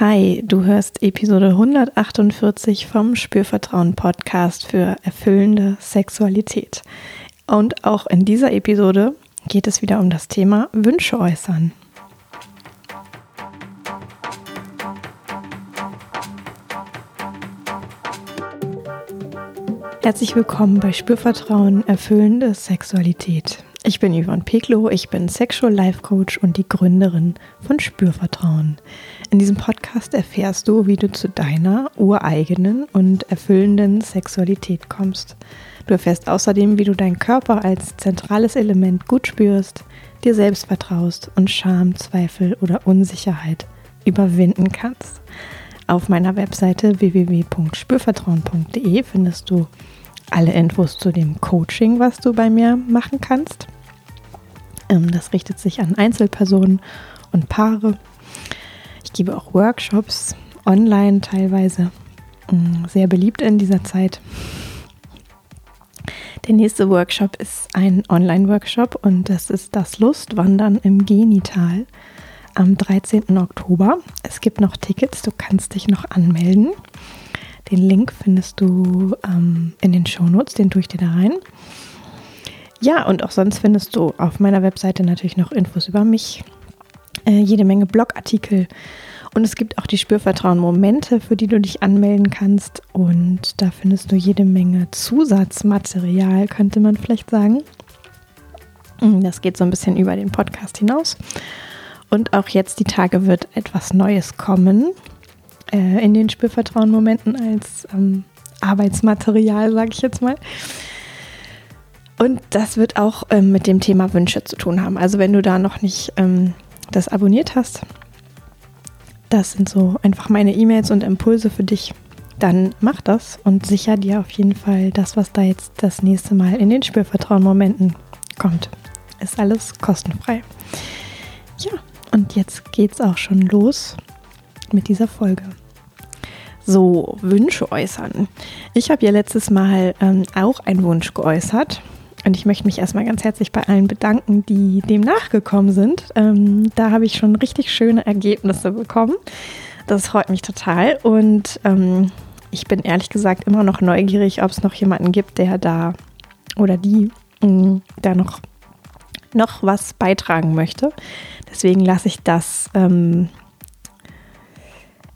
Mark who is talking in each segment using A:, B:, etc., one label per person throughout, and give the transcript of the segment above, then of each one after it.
A: Hi, du hörst Episode 148 vom Spürvertrauen Podcast für erfüllende Sexualität. Und auch in dieser Episode geht es wieder um das Thema Wünsche äußern. Herzlich willkommen bei Spürvertrauen erfüllende Sexualität. Ich bin Yvonne Peklo, ich bin Sexual Life Coach und die Gründerin von Spürvertrauen. In diesem Podcast erfährst du, wie du zu deiner ureigenen und erfüllenden Sexualität kommst. Du erfährst außerdem, wie du deinen Körper als zentrales Element gut spürst, dir selbst vertraust und Scham, Zweifel oder Unsicherheit überwinden kannst. Auf meiner Webseite www.spürvertrauen.de findest du alle Infos zu dem Coaching, was du bei mir machen kannst. Ähm, das richtet sich an Einzelpersonen und Paare. Ich gebe auch Workshops online teilweise. Mm, sehr beliebt in dieser Zeit. Der nächste Workshop ist ein Online-Workshop und das ist das Lustwandern im Genital am 13. Oktober. Es gibt noch Tickets, du kannst dich noch anmelden. Den Link findest du ähm, in den Shownotes, den tue ich dir da rein. Ja, und auch sonst findest du auf meiner Webseite natürlich noch Infos über mich, äh, jede Menge Blogartikel. Und es gibt auch die Spürvertrauen-Momente, für die du dich anmelden kannst. Und da findest du jede Menge Zusatzmaterial, könnte man vielleicht sagen. Hm, das geht so ein bisschen über den Podcast hinaus. Und auch jetzt die Tage wird etwas Neues kommen äh, in den Spürvertrauen-Momenten als ähm, Arbeitsmaterial, sage ich jetzt mal. Und das wird auch ähm, mit dem Thema Wünsche zu tun haben. Also wenn du da noch nicht ähm, das abonniert hast, das sind so einfach meine E-Mails und Impulse für dich, dann mach das und sicher dir auf jeden Fall das, was da jetzt das nächste Mal in den Spürvertrauen-Momenten kommt. Ist alles kostenfrei. Ja, und jetzt geht's auch schon los mit dieser Folge. So, Wünsche äußern. Ich habe ja letztes Mal ähm, auch einen Wunsch geäußert und ich möchte mich erstmal ganz herzlich bei allen bedanken, die dem nachgekommen sind. Ähm, da habe ich schon richtig schöne Ergebnisse bekommen. Das freut mich total. Und ähm, ich bin ehrlich gesagt immer noch neugierig, ob es noch jemanden gibt, der da oder die mh, mm, da noch, noch was beitragen möchte. Deswegen lasse ich das, ähm,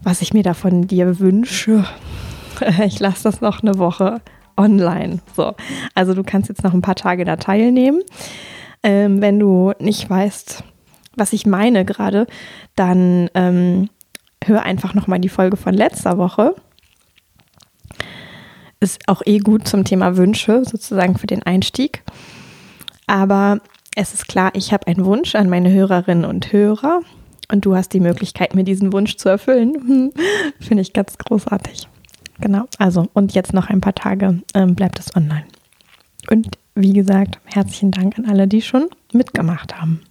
A: was ich mir da von dir wünsche, ich lasse das noch eine Woche online. So, also du kannst jetzt noch ein paar Tage da teilnehmen. Ähm, wenn du nicht weißt, was ich meine gerade, dann ähm, hör einfach noch mal die Folge von letzter Woche. Ist auch eh gut zum Thema Wünsche, sozusagen für den Einstieg. Aber es ist klar, ich habe einen Wunsch an meine Hörerinnen und Hörer und du hast die Möglichkeit, mir diesen Wunsch zu erfüllen. Finde ich ganz großartig. Genau, also und jetzt noch ein paar Tage ähm, bleibt es online. Und wie gesagt, herzlichen Dank an alle, die schon mitgemacht haben.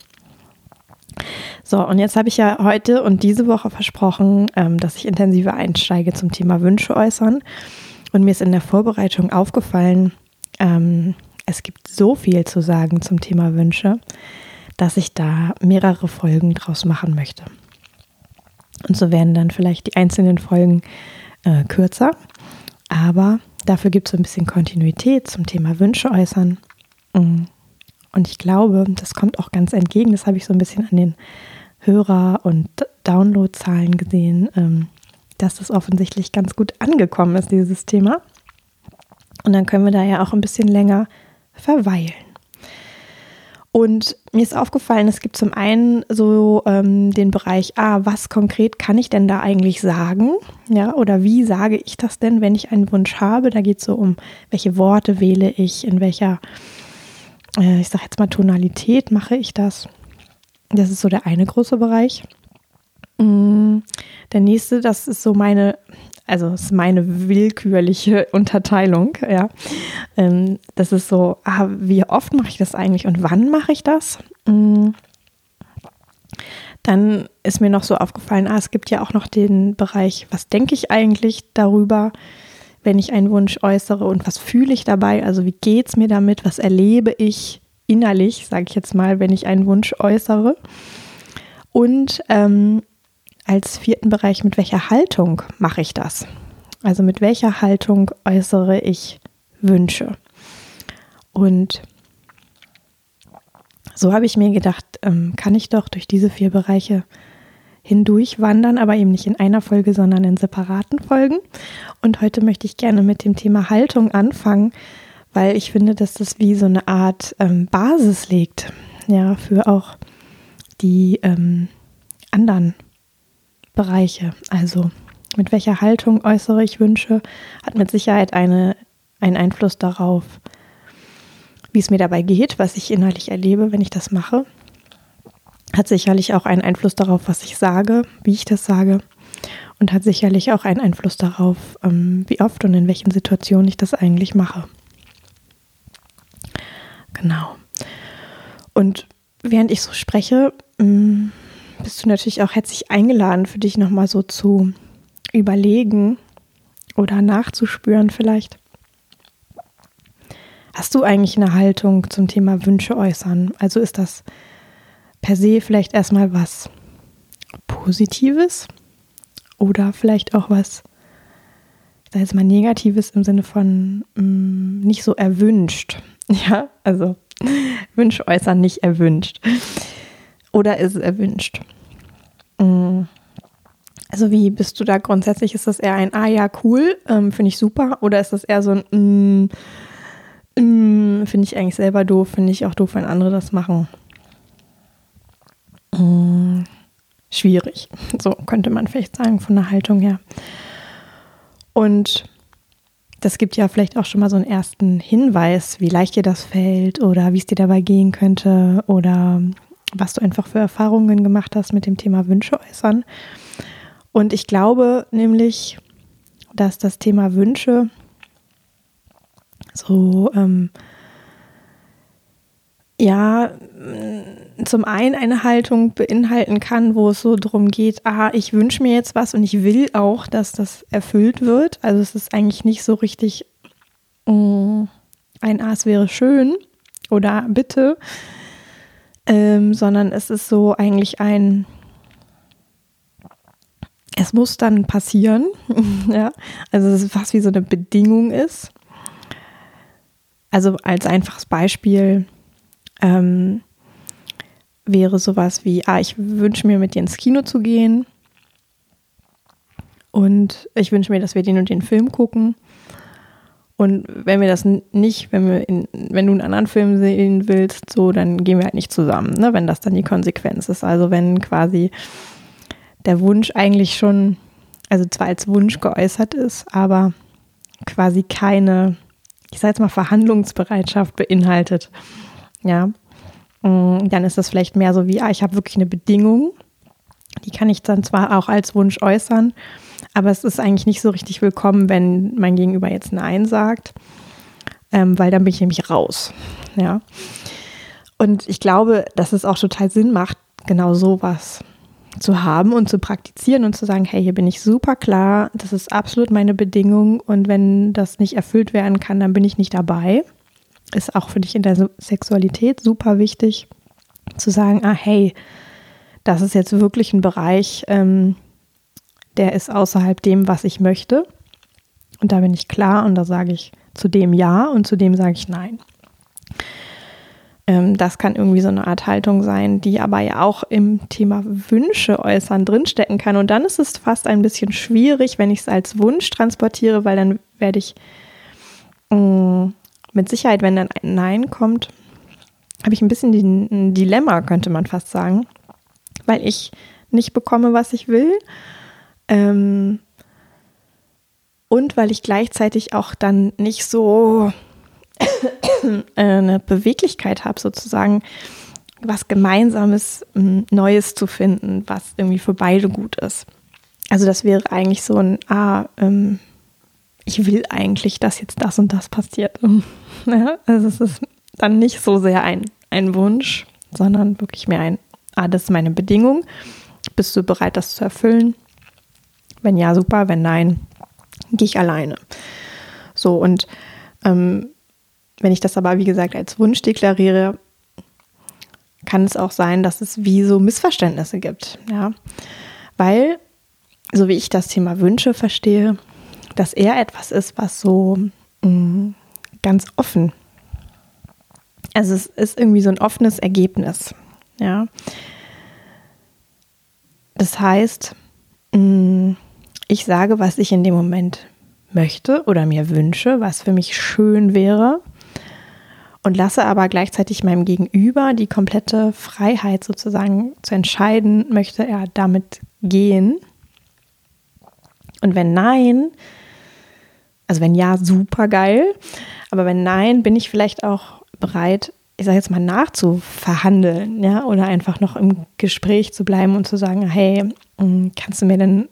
A: So, und jetzt habe ich ja heute und diese Woche versprochen, ähm, dass ich intensiver einsteige zum Thema Wünsche äußern. Und mir ist in der Vorbereitung aufgefallen, ähm, es gibt so viel zu sagen zum Thema Wünsche, dass ich da mehrere Folgen draus machen möchte. Und so werden dann vielleicht die einzelnen Folgen äh, kürzer, aber dafür gibt es so ein bisschen Kontinuität zum Thema Wünsche äußern. Mm. Und ich glaube, das kommt auch ganz entgegen. Das habe ich so ein bisschen an den Hörer- und Downloadzahlen gesehen, ähm, dass das offensichtlich ganz gut angekommen ist, dieses Thema. Und dann können wir da ja auch ein bisschen länger verweilen. Und mir ist aufgefallen, es gibt zum einen so ähm, den Bereich, ah, was konkret kann ich denn da eigentlich sagen? Ja, oder wie sage ich das denn, wenn ich einen Wunsch habe? Da geht es so um, welche Worte wähle ich, in welcher, äh, ich sage jetzt mal Tonalität mache ich das. Das ist so der eine große Bereich. Mm, der nächste, das ist so meine also es ist meine willkürliche Unterteilung, ja. Ähm, das ist so, ah, wie oft mache ich das eigentlich und wann mache ich das? Mm. Dann ist mir noch so aufgefallen, ah, es gibt ja auch noch den Bereich, was denke ich eigentlich darüber, wenn ich einen Wunsch äußere und was fühle ich dabei? Also wie geht es mir damit? Was erlebe ich innerlich, sage ich jetzt mal, wenn ich einen Wunsch äußere? Und ähm, als vierten Bereich, mit welcher Haltung mache ich das? Also mit welcher Haltung äußere ich Wünsche? Und so habe ich mir gedacht, ähm, kann ich doch durch diese vier Bereiche hindurch wandern, aber eben nicht in einer Folge, sondern in separaten Folgen. Und heute möchte ich gerne mit dem Thema Haltung anfangen, weil ich finde, dass das wie so eine Art ähm, Basis legt, ja, für auch die ähm, anderen Bereiche. Also mit welcher Haltung äußere ich Wünsche, hat mit Sicherheit eine, einen Einfluss darauf, wie es mir dabei geht, was ich innerlich erlebe, wenn ich das mache. Hat sicherlich auch einen Einfluss darauf, was ich sage, wie ich das sage. Und hat sicherlich auch einen Einfluss darauf, ähm, wie oft und in welchen Situationen ich das eigentlich mache. Genau. Und während ich so spreche, mm, bist du natürlich auch herzlich eingeladen, für dich nochmal so zu überlegen oder nachzuspüren vielleicht. Hast du eigentlich eine Haltung zum Thema Wünsche äußern? Also ist das per se vielleicht erstmal was Positives oder vielleicht auch was, ich sage mal Negatives im Sinne von mh, mm, nicht so erwünscht. Ja, also Wünsche äußern nicht erwünscht. Oder ist es erwünscht? Mm. Also wie bist du da grundsätzlich? Ist das eher ein Ah ja, cool, ähm, finde ich super? Oder ist das eher so ein mm, mm, finde ich eigentlich selber doof, finde ich auch doof, wenn andere das machen? Mm, schwierig. So könnte man vielleicht sagen von der Haltung her. Und das gibt ja vielleicht auch schon mal so einen ersten Hinweis, wie leicht dir das fällt oder wie es dir dabei gehen könnte oder was du einfach für Erfahrungen gemacht hast mit dem Thema Wünsche äußern. Und ich glaube nämlich, dass das Thema Wünsche so ähm, ja, zum einen eine Haltung beinhalten kann, wo es so darum geht, ah, ich wünsche mir jetzt was und ich will auch, dass das erfüllt wird. Also es ist eigentlich nicht so richtig mm, ein es wäre schön oder bitte, ähm, sondern es ist so eigentlich ein, es muss dann passieren, ja, also es ist fast wie so eine Bedingung ist. Also als einfaches Beispiel, ähm, wäre sowas wie, ah, ich wünsche mir mit dir ins Kino zu gehen und ich wünsche mir, dass wir den und den Film gucken. Und wenn wir das nicht, wenn wir in, wenn du einen anderen Film sehen willst, so, dann gehen wir halt nicht zusammen, ne? wenn das dann die Konsequenz ist. Also wenn quasi der Wunsch eigentlich schon, also zwar als Wunsch geäußert ist, aber quasi keine, ich sage jetzt mal, Verhandlungsbereitschaft beinhaltet. Ja, mm, dann ist das vielleicht mehr so wie, ah, ich habe wirklich eine Bedingung. Die kann ich dann zwar auch als Wunsch äußern, aber es ist eigentlich nicht so richtig willkommen, wenn mein Gegenüber jetzt Nein sagt, ähm, weil dann bin ich nämlich raus. Ja. Und ich glaube, dass es auch total Sinn macht, genau sowas zu haben und zu praktizieren und zu sagen, hey, hier bin ich super klar, das ist absolut meine Bedingung und wenn das nicht erfüllt werden kann, dann bin ich nicht dabei ist auch für dich in der Sexualität super wichtig zu sagen, ah hey, das ist jetzt wirklich ein Bereich, ähm, der ist außerhalb dem, was ich möchte. Und da bin ich klar und da sage ich zu dem ja und zu dem sage ich nein. Ähm, das kann irgendwie so eine Art Haltung sein, die aber ja auch im Thema Wünsche äußern drinstecken kann. Und dann ist es fast ein bisschen schwierig, wenn ich es als Wunsch transportiere, weil dann werde ich mm, mit Sicherheit, wenn dann ein Nein kommt, habe ich ein bisschen ein Dilemma, könnte man fast sagen, weil ich nicht bekomme, was ich will. Ähm, und weil ich gleichzeitig auch dann nicht so eine Beweglichkeit habe, sozusagen was Gemeinsames, Neues zu finden, was irgendwie für beide gut ist. Also das wäre eigentlich so ein, ah, ähm, ich will eigentlich, dass jetzt das und das passiert. Also es ist dann nicht so sehr ein, ein Wunsch, sondern wirklich mehr ein, ah, das ist meine Bedingung. Bist du bereit, das zu erfüllen? Wenn ja, super. Wenn nein, gehe ich alleine. So, und ähm, wenn ich das aber, wie gesagt, als Wunsch deklariere, kann es auch sein, dass es wie so Missverständnisse gibt. Ja. Weil, so wie ich das Thema Wünsche verstehe, dass er etwas ist, was so mh, mm, ganz offen. Also es ist irgendwie so ein offenes Ergebnis. Ja. Das heißt, mh, mm, ich sage, was ich in dem Moment möchte oder mir wünsche, was für mich schön wäre und lasse aber gleichzeitig meinem Gegenüber die komplette Freiheit sozusagen zu entscheiden, möchte er damit gehen. Und wenn nein, also wenn ja, super geil, aber wenn nein, bin ich vielleicht auch bereit, ich sage jetzt mal nachzuverhandeln, ja, oder einfach noch im Gespräch zu bleiben und zu sagen, hey, hm, kannst du mir denn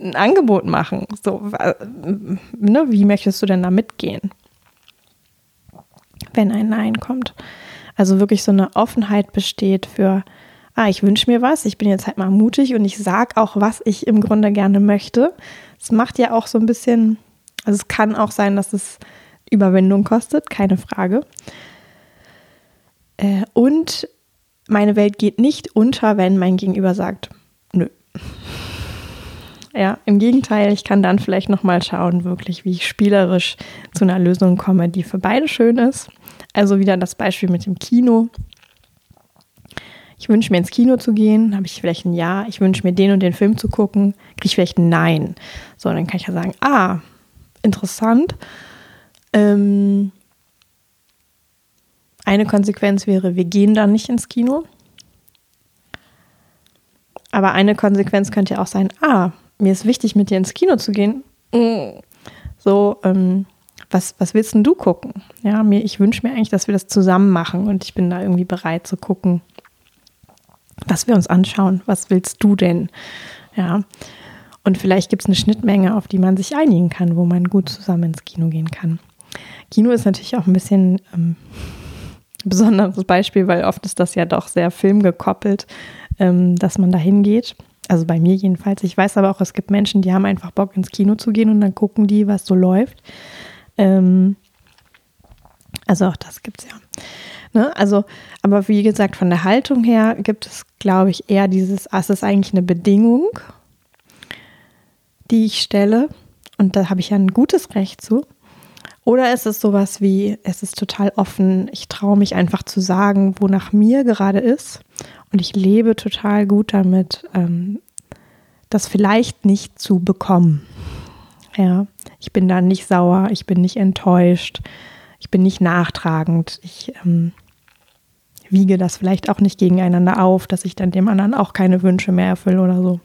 A: ein Angebot machen. So, ne, wie möchtest du denn da mitgehen, wenn ein Nein kommt? Also wirklich so eine Offenheit besteht für, ah, ich wünsche mir was, ich bin jetzt halt mal mutig und ich sage auch, was ich im Grunde gerne möchte. Es macht ja auch so ein bisschen, also es kann auch sein, dass es Überwindung kostet, keine Frage. Äh, und meine Welt geht nicht unter, wenn mein Gegenüber sagt, nö. Ja, im Gegenteil, ich kann dann vielleicht nochmal schauen, wirklich, wie ich spielerisch zu einer Lösung komme, die für beide schön ist. Also wieder das Beispiel mit dem Kino. Ich wünsche mir ins Kino zu gehen, habe ich vielleicht ein Ja. Ich wünsche mir den und den Film zu gucken, kriege ich vielleicht ein Nein. So, dann kann ich ja sagen, ah, interessant. Ähm, eine Konsequenz wäre, wir gehen dann nicht ins Kino. Aber eine Konsequenz könnte ja auch sein, ah, mir ist wichtig, mit dir ins Kino zu gehen. So, ähm, was, was willst denn du gucken? Ja, mir, ich wünsche mir eigentlich, dass wir das zusammen machen und ich bin da irgendwie bereit zu gucken, was wir uns anschauen. Was willst du denn? Ja. Und vielleicht gibt es eine Schnittmenge, auf die man sich einigen kann, wo man gut zusammen ins Kino gehen kann. Kino ist natürlich auch ein bisschen ähm, ein besonderes Beispiel, weil oft ist das ja doch sehr filmgekoppelt, ähm, dass man da hingeht. Also bei mir jedenfalls. Ich weiß aber auch, es gibt Menschen, die haben einfach Bock ins Kino zu gehen und dann gucken die, was so läuft. Ähm, also auch das gibt es ja. Ne? Also, aber wie gesagt, von der Haltung her gibt es, glaube ich, eher dieses, ah, es ist eigentlich eine Bedingung, die ich stelle. Und da habe ich ja ein gutes Recht zu. Oder ist es sowas wie, es ist total offen, ich traue mich einfach zu sagen, wonach mir gerade ist. Und ich lebe total gut damit, ähm, das vielleicht nicht zu bekommen. Ja, ich bin da nicht sauer, ich bin nicht enttäuscht, ich bin nicht nachtragend, ich ähm, wiege das vielleicht auch nicht gegeneinander auf, dass ich dann dem anderen auch keine Wünsche mehr erfülle oder so.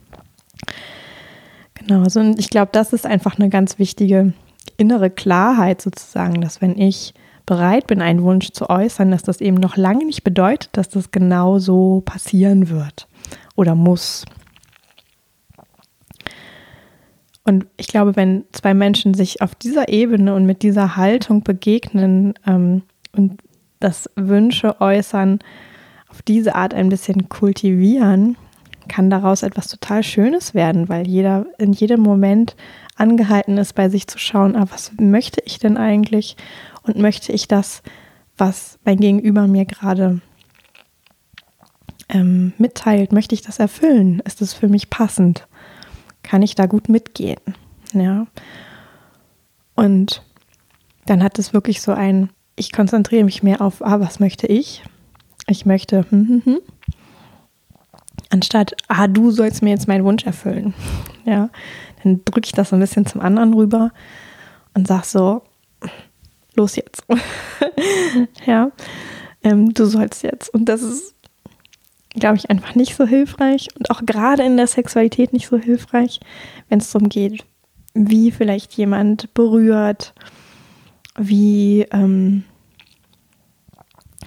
A: Genau, also ich glaube, das ist einfach eine ganz wichtige innere Klarheit sozusagen, dass wenn ich bereit bin, einen Wunsch zu äußern, dass das eben noch lange nicht bedeutet, dass das genau so passieren wird oder muss. Und ich glaube, wenn zwei Menschen sich auf dieser Ebene und mit dieser Haltung begegnen ähm, und das Wünsche äußern, auf diese Art ein bisschen kultivieren, kann daraus etwas total Schönes werden, weil jeder in jedem Moment angehalten ist, bei sich zu schauen, ah, was möchte ich denn eigentlich und möchte ich das, was mein Gegenüber mir gerade ähm, mitteilt, möchte ich das erfüllen? Ist es für mich passend? Kann ich da gut mitgehen? Ja. Und dann hat es wirklich so ein, ich konzentriere mich mehr auf, ah, was möchte ich? Ich möchte, hm, hm, hm. Anstatt, ah, du sollst mir jetzt meinen Wunsch erfüllen. Ja, dann drücke ich das so ein bisschen zum anderen rüber und sage so, los jetzt. ja, ähm, du sollst jetzt. Und das ist, glaube ich, einfach nicht so hilfreich und auch gerade in der Sexualität nicht so hilfreich, wenn es darum geht, wie vielleicht jemand berührt, wie ähm,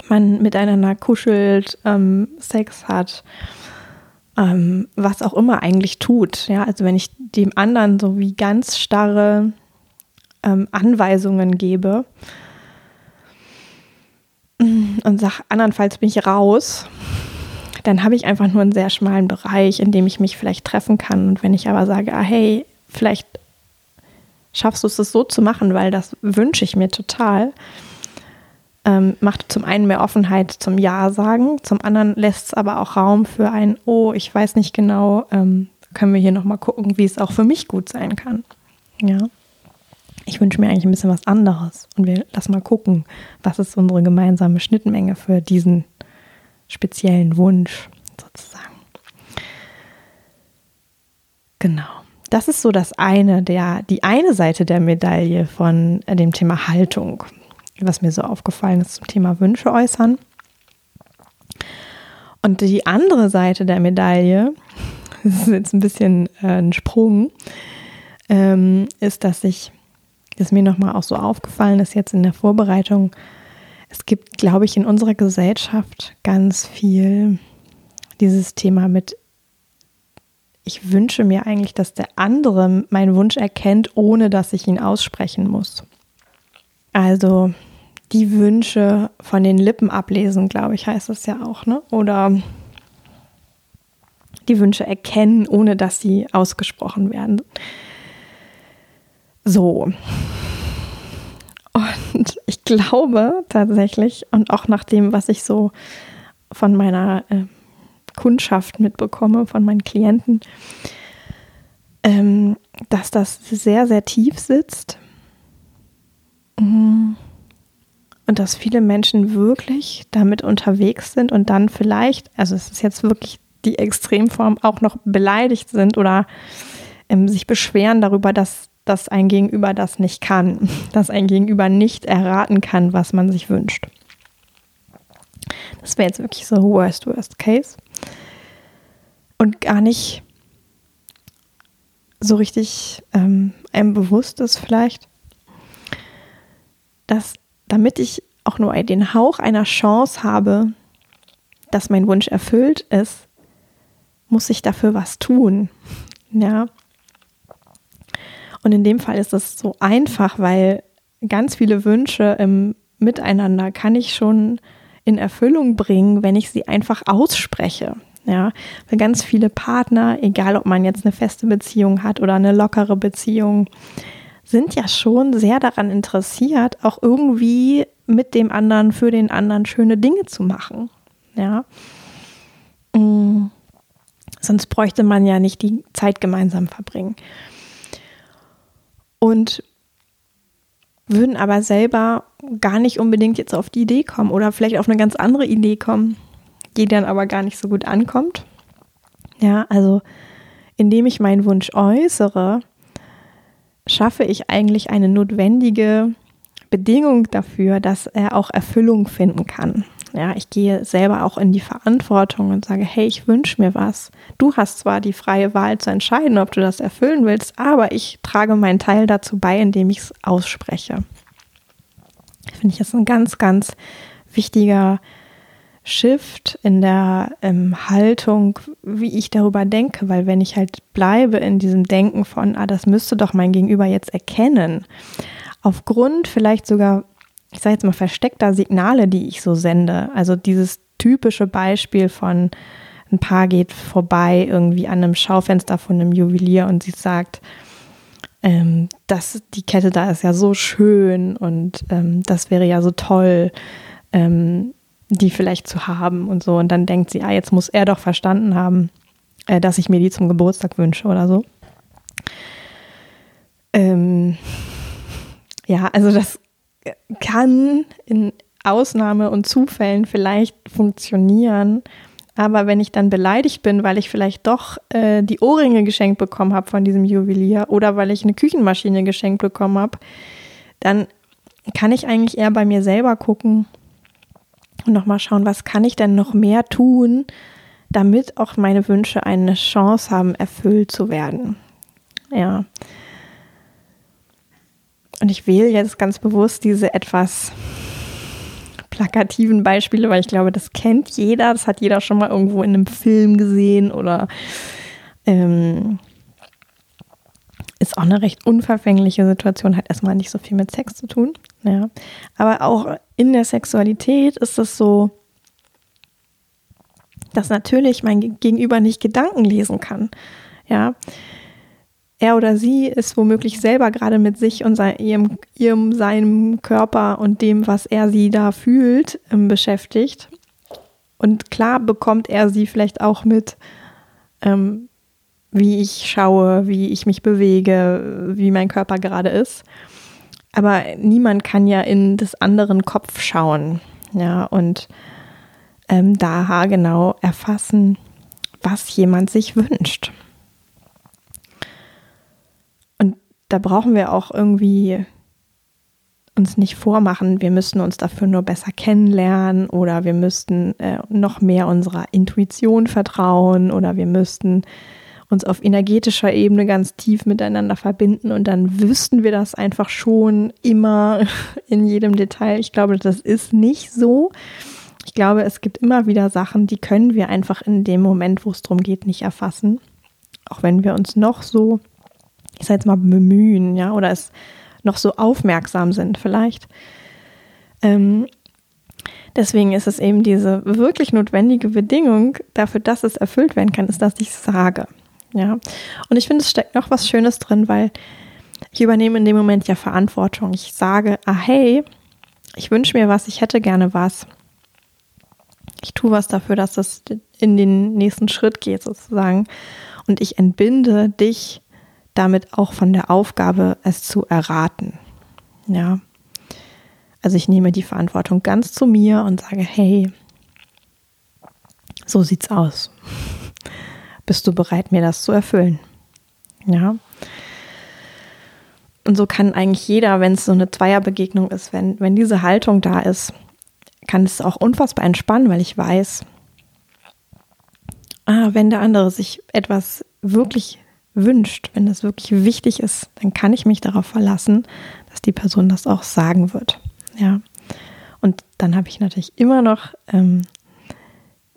A: man miteinander kuschelt, ähm, Sex hat, ähm, was auch immer eigentlich tut. Ja, also wenn ich dem anderen so wie ganz starre ähm, Anweisungen gebe und sage, andernfalls bin ich raus, dann habe ich einfach nur einen sehr schmalen Bereich, in dem ich mich vielleicht treffen kann. Und wenn ich aber sage, ah, hey, vielleicht schaffst du es, das so zu machen, weil das wünsche ich mir total, ähm, macht zum einen mehr Offenheit zum Ja sagen, zum anderen lässt es aber auch Raum für ein Oh, ich weiß nicht genau, ähm, können wir hier nochmal gucken, wie es auch für mich gut sein kann. Ja. Ich wünsche mir eigentlich ein bisschen was anderes. Und wir lassen mal gucken, was ist unsere gemeinsame Schnittmenge für diesen speziellen Wunsch sozusagen. Genau. Das ist so das eine, der, die eine Seite der Medaille von äh, dem Thema Haltung, was mir so aufgefallen ist zum Thema Wünsche äußern. Und die andere Seite der Medaille, das ist jetzt ein bisschen äh, ein Sprung, ähm, ist, dass ich, das mir nochmal auch so aufgefallen ist jetzt in der Vorbereitung, es gibt, glaube ich, in unserer Gesellschaft ganz viel dieses Thema mit, ich wünsche mir eigentlich, dass der andere meinen Wunsch erkennt, ohne dass ich ihn aussprechen muss. Also die Wünsche von den Lippen ablesen, glaube ich, heißt es ja auch, ne? Oder die Wünsche erkennen, ohne dass sie ausgesprochen werden. So. Und ich glaube tatsächlich, und auch nach dem, was ich so von meiner äh, Kundschaft mitbekomme, von meinen Klienten, ähm, dass das sehr, sehr tief sitzt. Mhm und dass viele Menschen wirklich damit unterwegs sind und dann vielleicht, also es ist jetzt wirklich die Extremform, auch noch beleidigt sind oder ähm, sich beschweren darüber, dass, dass ein Gegenüber das nicht kann, dass ein Gegenüber nicht erraten kann, was man sich wünscht. Das wäre jetzt wirklich so worst, worst case. Und gar nicht so richtig ähm, einem bewusst ist vielleicht, dass damit ich auch nur den Hauch einer Chance habe, dass mein Wunsch erfüllt ist, muss ich dafür was tun. Ja. Und in dem Fall ist es so einfach, weil ganz viele Wünsche im Miteinander kann ich schon in Erfüllung bringen, wenn ich sie einfach ausspreche. Ja, weil ganz viele Partner, egal ob man jetzt eine feste Beziehung hat oder eine lockere Beziehung, sind ja schon sehr daran interessiert, auch irgendwie mit dem anderen, für den anderen schöne Dinge zu machen. Ja. Mhm. Sonst bräuchte man ja nicht die Zeit gemeinsam verbringen. Und würden aber selber gar nicht unbedingt jetzt auf die Idee kommen oder vielleicht auf eine ganz andere Idee kommen, die dann aber gar nicht so gut ankommt. Ja, also indem ich meinen Wunsch äußere, schaffe ich eigentlich eine notwendige Bedingung dafür, dass er auch Erfüllung finden kann. Ja, ich gehe selber auch in die Verantwortung und sage, hey, ich wünsche mir was. Du hast zwar die freie Wahl zu entscheiden, ob du das erfüllen willst, aber ich trage meinen Teil dazu bei, indem ich es ausspreche. Finde ich das ein ganz, ganz wichtiger Shift in der ähm, Haltung, wie ich darüber denke, weil wenn ich halt bleibe in diesem Denken von, ah, das müsste doch mein Gegenüber jetzt erkennen, aufgrund vielleicht sogar, ich sage jetzt mal, versteckter Signale, die ich so sende, also dieses typische Beispiel von ein Paar geht vorbei irgendwie an einem Schaufenster von einem Juwelier und sie sagt, ähm, dass die Kette da ist ja so schön und ähm, das wäre ja so toll. Ähm, die vielleicht zu haben und so. Und dann denkt sie, ah, jetzt muss er doch verstanden haben, äh, dass ich mir die zum Geburtstag wünsche oder so. Ähm, ja, also das kann in Ausnahme und Zufällen vielleicht funktionieren. Aber wenn ich dann beleidigt bin, weil ich vielleicht doch äh, die Ohrringe geschenkt bekommen habe von diesem Juwelier oder weil ich eine Küchenmaschine geschenkt bekommen habe, dann kann ich eigentlich eher bei mir selber gucken, und nochmal schauen, was kann ich denn noch mehr tun, damit auch meine Wünsche eine Chance haben, erfüllt zu werden. Ja. Und ich wähle jetzt ganz bewusst diese etwas plakativen Beispiele, weil ich glaube, das kennt jeder, das hat jeder schon mal irgendwo in einem Film gesehen oder ähm, ist auch eine recht unverfängliche Situation, hat erstmal nicht so viel mit Sex zu tun. Ja. Aber auch in der Sexualität ist es so, dass natürlich mein Gegenüber nicht Gedanken lesen kann. Ja. Er oder sie ist womöglich selber gerade mit sich und sein, ihrem, ihrem, seinem Körper und dem, was er sie da fühlt, ähm, beschäftigt. Und klar bekommt er sie vielleicht auch mit, ähm, wie ich schaue, wie ich mich bewege, wie mein Körper gerade ist. Aber niemand kann ja in des anderen Kopf schauen. Ja, und ähm, da genau erfassen, was jemand sich wünscht. Und da brauchen wir auch irgendwie uns nicht vormachen, wir müssten uns dafür nur besser kennenlernen oder wir müssten äh, noch mehr unserer Intuition vertrauen oder wir müssten uns auf energetischer Ebene ganz tief miteinander verbinden und dann wüssten wir das einfach schon immer in jedem Detail. Ich glaube, das ist nicht so. Ich glaube, es gibt immer wieder Sachen, die können wir einfach in dem Moment, wo es darum geht, nicht erfassen. Auch wenn wir uns noch so, ich sage jetzt mal, bemühen, ja, oder es noch so aufmerksam sind vielleicht. Ähm, deswegen ist es eben diese wirklich notwendige Bedingung dafür, dass es erfüllt werden kann, ist, dass ich sage. Ja. Und ich finde, es steckt noch was Schönes drin, weil ich übernehme in dem Moment ja Verantwortung. Ich sage, ah hey, ich wünsche mir was, ich hätte gerne was. Ich tue was dafür, dass es in den nächsten Schritt geht, sozusagen. Und ich entbinde dich damit auch von der Aufgabe, es zu erraten. Ja. Also ich nehme die Verantwortung ganz zu mir und sage, hey, so sieht's aus. Bist du bereit, mir das zu erfüllen? Ja. Und so kann eigentlich jeder, wenn es so eine Zweierbegegnung ist, wenn, wenn diese Haltung da ist, kann es auch unfassbar entspannen, weil ich weiß, ah, wenn der andere sich etwas wirklich wünscht, wenn das wirklich wichtig ist, dann kann ich mich darauf verlassen, dass die Person das auch sagen wird. Ja. Und dann habe ich natürlich immer noch ähm,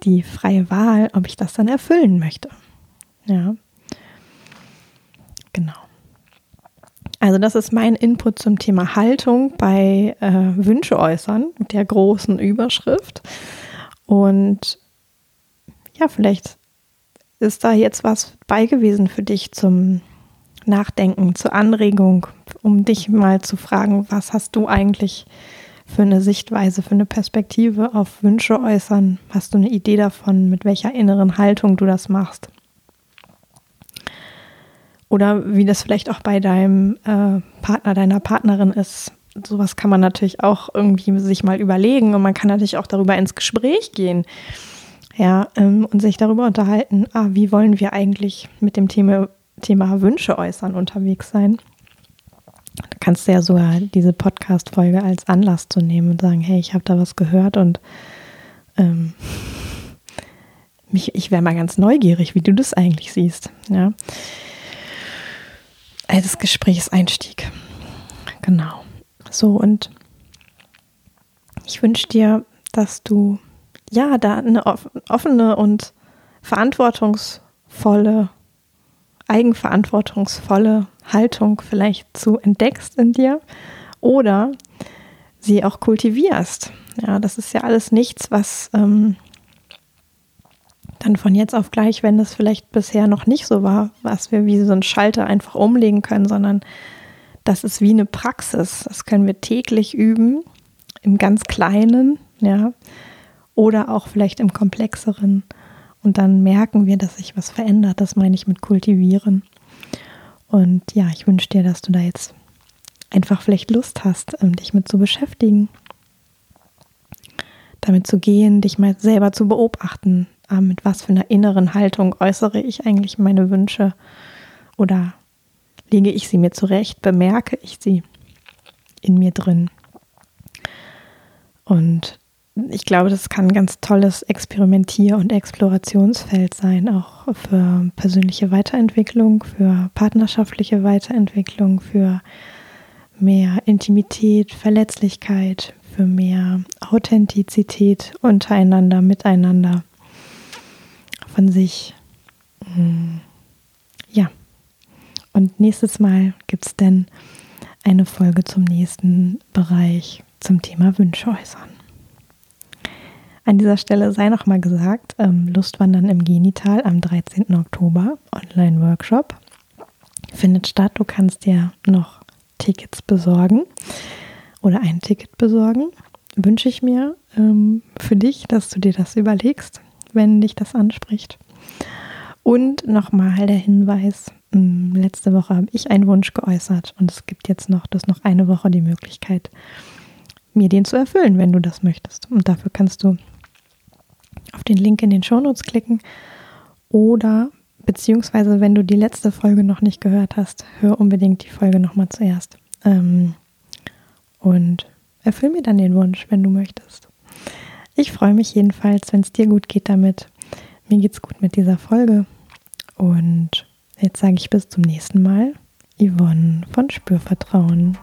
A: die freie Wahl, ob ich das dann erfüllen möchte. Ja. Genau. Also das ist mein Input zum Thema Haltung bei äh, Wünsche äußern mit der großen Überschrift. Und ja, vielleicht ist da jetzt was bei gewesen für dich zum Nachdenken, zur Anregung, um dich mal zu fragen, was hast du eigentlich für eine Sichtweise, für eine Perspektive auf Wünsche äußern? Hast du eine Idee davon, mit welcher inneren Haltung du das machst? Oder wie das vielleicht auch bei deinem äh, Partner, deiner Partnerin ist. Sowas kann man natürlich auch irgendwie sich mal überlegen und man kann natürlich auch darüber ins Gespräch gehen. Ja, ähm, und sich darüber unterhalten, ah, wie wollen wir eigentlich mit dem Thema, Thema Wünsche äußern unterwegs sein. Da kannst du ja sogar diese Podcast-Folge als Anlass zu nehmen und sagen, hey, ich habe da was gehört und ähm, mich, ich wäre mal ganz neugierig, wie du das eigentlich siehst. Ja. Als Gesprächseinstieg. Genau. So, und ich wünsche dir, dass du ja da eine offene und verantwortungsvolle, eigenverantwortungsvolle Haltung vielleicht zu entdeckst in dir oder sie auch kultivierst. Ja, das ist ja alles nichts, was ähm, dann von jetzt auf gleich, wenn das vielleicht bisher noch nicht so war, was wir wie so ein Schalter einfach umlegen können, sondern das ist wie eine Praxis. Das können wir täglich üben, im ganz Kleinen, ja, oder auch vielleicht im Komplexeren. Und dann merken wir, dass sich was verändert. Das meine ich mit kultivieren. Und ja, ich wünsche dir, dass du da jetzt einfach vielleicht Lust hast, ähm, dich mit zu beschäftigen, damit zu gehen, dich mal selber zu beobachten, äh, mit was für einer inneren Haltung äußere ich eigentlich meine Wünsche oder lege ich sie mir zurecht, bemerke ich sie in mir drin. Und ich glaube, das kann ein ganz tolles Experimentier- und Explorationsfeld sein, auch für persönliche Weiterentwicklung, für partnerschaftliche Weiterentwicklung, für mehr Intimität, Verletzlichkeit, für mehr Authentizität untereinander, miteinander, von sich. Hm, ja. Und nächstes Mal gibt es dann eine Folge zum nächsten Bereich zum Thema Wünsche äußern. An dieser Stelle sei noch mal gesagt, ähm, Lustwandern im Genital am 13. Oktober, Online-Workshop, findet statt. Du kannst dir noch Tickets besorgen oder ein Ticket besorgen. Wünsche ich mir ähm, für dich, dass du dir das überlegst, wenn dich das anspricht. Und nochmal der Hinweis, hm, letzte Woche habe ich einen Wunsch geäußert und es gibt jetzt noch, das noch eine Woche die Möglichkeit, mir den zu erfüllen, wenn du das möchtest. Und dafür kannst du auf den Link in den Shownotes klicken oder beziehungsweise wenn du die letzte Folge noch nicht gehört hast, hör unbedingt die Folge nochmal zuerst. Ähm, und erfüll mir dann den Wunsch, wenn du möchtest. Ich freue mich jedenfalls, wenn es dir gut geht damit. Mir geht's gut mit dieser Folge. Und jetzt sage ich bis zum nächsten Mal. Yvonne von Spürvertrauen.